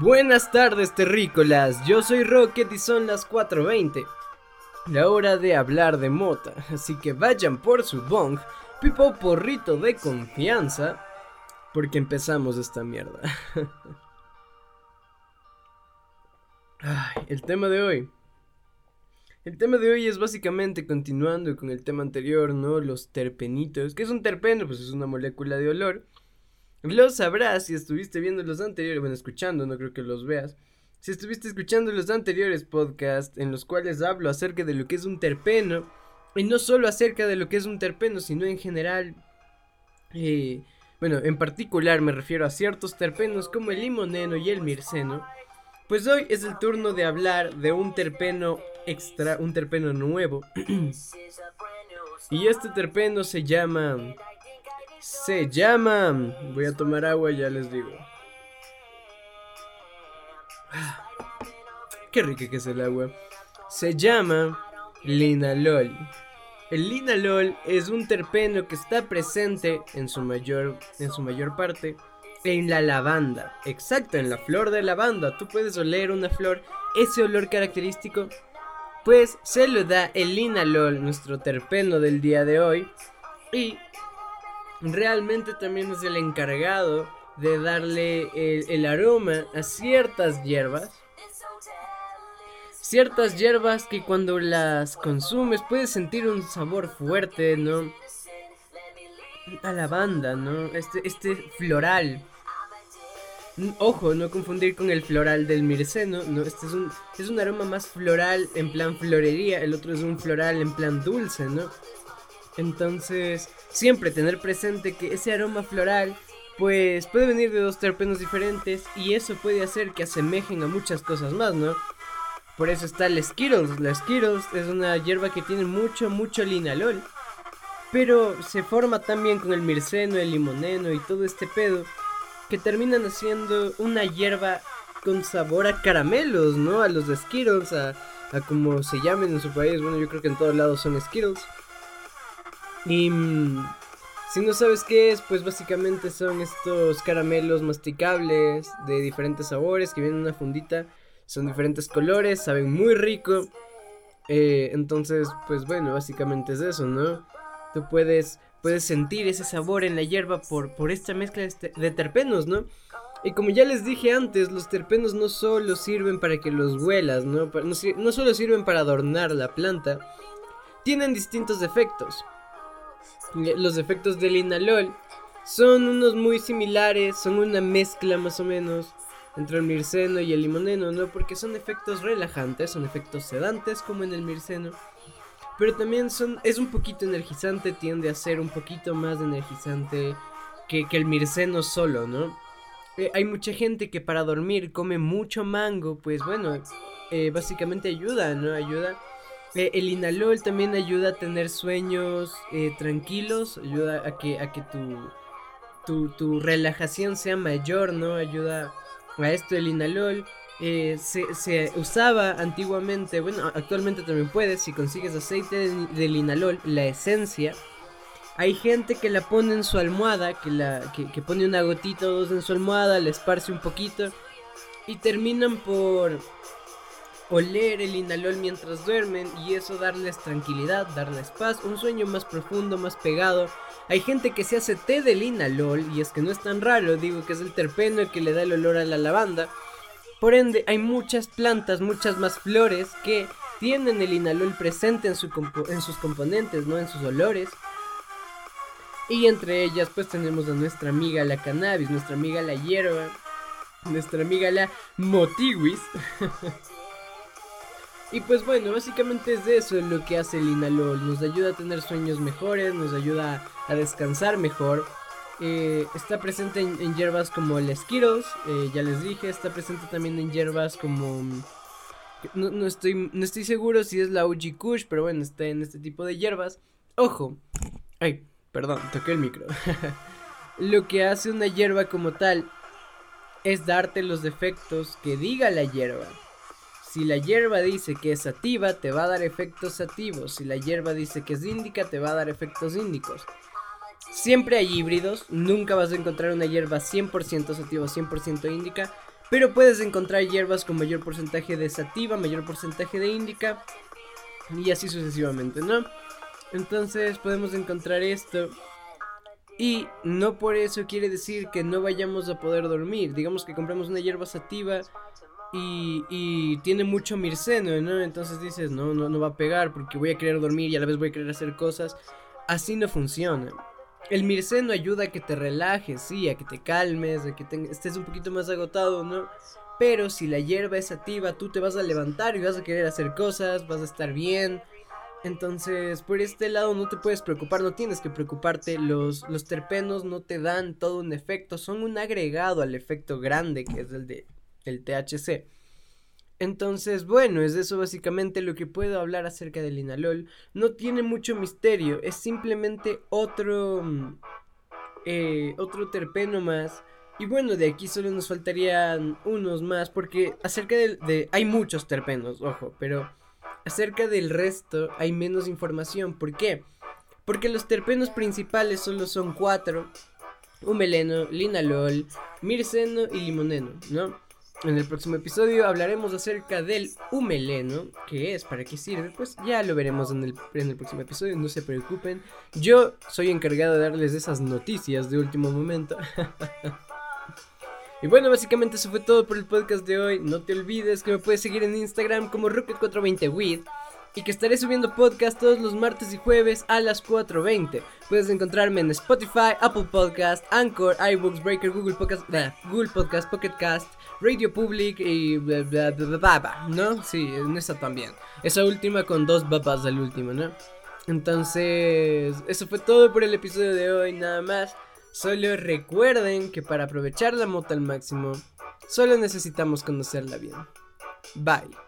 Buenas tardes, terrícolas. Yo soy Rocket y son las 4:20. La hora de hablar de mota, así que vayan por su bong, pipo porrito de confianza, porque empezamos esta mierda. Ay, el tema de hoy. El tema de hoy es básicamente continuando con el tema anterior, ¿no? Los terpenitos. ¿Qué es un terpeno? Pues es una molécula de olor lo sabrás si estuviste viendo los anteriores, bueno, escuchando, no creo que los veas. Si estuviste escuchando los anteriores podcasts en los cuales hablo acerca de lo que es un terpeno, y no solo acerca de lo que es un terpeno, sino en general, eh, bueno, en particular me refiero a ciertos terpenos como el limoneno y el mirceno, pues hoy es el turno de hablar de un terpeno extra, un terpeno nuevo. y este terpeno se llama se llama. Voy a tomar agua, ya les digo. Qué rica que es el agua. Se llama linalol. El linalol es un terpeno que está presente en su mayor, en su mayor parte en la lavanda. Exacto, en la flor de lavanda. Tú puedes oler una flor, ese olor característico, pues se lo da el linalol, nuestro terpeno del día de hoy. Y realmente también es el encargado de darle el, aroma a ciertas hierbas. Ciertas hierbas que cuando las consumes puedes sentir un sabor fuerte, ¿no? A lavanda, ¿no? Este, este floral. Ojo, no confundir con el floral del mirceno, no, este es un, es un aroma más floral en plan florería, el otro es un floral en plan dulce, ¿no? Entonces, siempre tener presente que ese aroma floral pues puede venir de dos terpenos diferentes y eso puede hacer que asemejen a muchas cosas más, ¿no? Por eso está el Skittles. La Skittles es una hierba que tiene mucho, mucho linalol. Pero se forma también con el mirceno, el limoneno y todo este pedo. Que terminan haciendo una hierba con sabor a caramelos, ¿no? A los Skittles, a, a como se llamen en su país. Bueno, yo creo que en todos lados son Skittles. Y mm, si no sabes qué es, pues básicamente son estos caramelos masticables de diferentes sabores que vienen en una fundita. Son diferentes colores, saben muy rico. Eh, entonces, pues bueno, básicamente es eso, ¿no? Tú puedes, puedes sentir ese sabor en la hierba por, por esta mezcla de, terpenos, ¿no? Y como ya les dije antes, los terpenos no solo sirven para que los huelas, ¿no? No, no solo sirven para adornar la planta, tienen distintos efectos. Los efectos del inalol son unos muy similares, son una mezcla más o menos entre el mirceno y el limoneno, ¿no? Porque son efectos relajantes, son efectos sedantes como en el mirceno. Pero también son, es un poquito energizante, tiende a ser un poquito más energizante que, el mirceno solo, ¿no? Eh, hay mucha gente que para dormir come mucho mango, pues bueno, eh, básicamente ayuda, ¿no? Ayuda eh, el inalol también ayuda a tener sueños eh, tranquilos, ayuda a que, a que tu, tu, relajación sea mayor, ¿no? Ayuda a esto el inalol. Eh, se, usaba antiguamente, bueno, actualmente también puedes, si consigues aceite de, del inalol, la esencia. Hay gente que la pone en su almohada, que, la, que, que pone una gotita o dos en su almohada, la esparce un poquito y terminan por oler el inalol mientras duermen y eso darles tranquilidad, darles paz, un sueño más profundo, más pegado. Hay gente que se hace té del inalol y es que no es tan raro, digo que es el terpeno el que le da el olor a la lavanda. Por ende, hay muchas plantas, muchas más flores que tienen el inalol presente en, su en sus componentes, ¿no? En sus olores. Y entre ellas pues tenemos a nuestra amiga la cannabis, nuestra amiga la hierba, nuestra amiga la motiwis. Y pues bueno, básicamente es de eso lo que hace el Inalol. Nos ayuda a tener sueños mejores, nos ayuda a descansar mejor. Eh, está presente en, hierbas como el Skittles, eh, ya les dije, está presente también en hierbas como... No, estoy, no estoy seguro si es la OG Kush, pero bueno, está en este tipo de hierbas. Ojo, ay, perdón, toqué el micro. lo que hace una hierba como tal es darte los defectos que diga la hierba. Si la hierba dice que es sativa, te va a dar efectos sativos. Si la hierba dice que es índica, te va a dar efectos índicos. Siempre hay híbridos, nunca vas a encontrar una hierba 100% sativa o 100% índica, Pero puedes encontrar hierbas con mayor porcentaje de sativa, mayor porcentaje de índica y así sucesivamente, ¿no? Entonces podemos encontrar esto y no por eso quiere decir que no vayamos a poder dormir. Digamos que compramos una hierba sativa y, y, tiene mucho mirceno, ¿no? Entonces dices, no, no, no va a pegar porque voy a querer dormir y a la vez voy a querer hacer cosas. Así no funciona. El mirceno ayuda a que te relajes, sí, a que te calmes, a que estés un poquito más agotado, ¿no? Pero si la hierba es sativa, tú te vas a levantar y vas a querer hacer cosas, vas a estar bien. Entonces, por este lado no te puedes preocupar, no tienes que preocuparte. Los, los terpenos no te dan todo un efecto, son un agregado al efecto grande que es el de el THC. Entonces, bueno, es eso básicamente lo que puedo hablar acerca del Inalol. No tiene mucho misterio, es simplemente otro, mm, eh, otro terpeno más. Y bueno, de aquí solo nos faltarían unos más, porque acerca de, Hay muchos terpenos, ojo, pero acerca del resto hay menos información. ¿Por qué? Porque los terpenos principales solo son cuatro. Humeleno, linalol, mirceno y limoneno, ¿no? En el próximo episodio hablaremos acerca del humeleno, que es, para qué sirve, pues ya lo veremos en el, en el próximo episodio, no se preocupen. Yo soy encargado de darles esas noticias de último momento. y bueno, básicamente eso fue todo por el podcast de hoy. No te olvides que me puedes seguir en Instagram como Rocket420wid y que estaré subiendo podcast todos los martes y jueves a las 4.20. Puedes encontrarme en Spotify, Apple Podcast, Anchor, iBooks, Breaker, Google Podcast, Google Podcast, Pocket Cast, Radio Public y bla, ¿no? Sí, en esa también. Esa última con dos babas al último, ¿no? Entonces, eso fue todo por el episodio de hoy, nada más. Solo recuerden que para aprovechar la moto al máximo, solo necesitamos conocerla bien. Bye.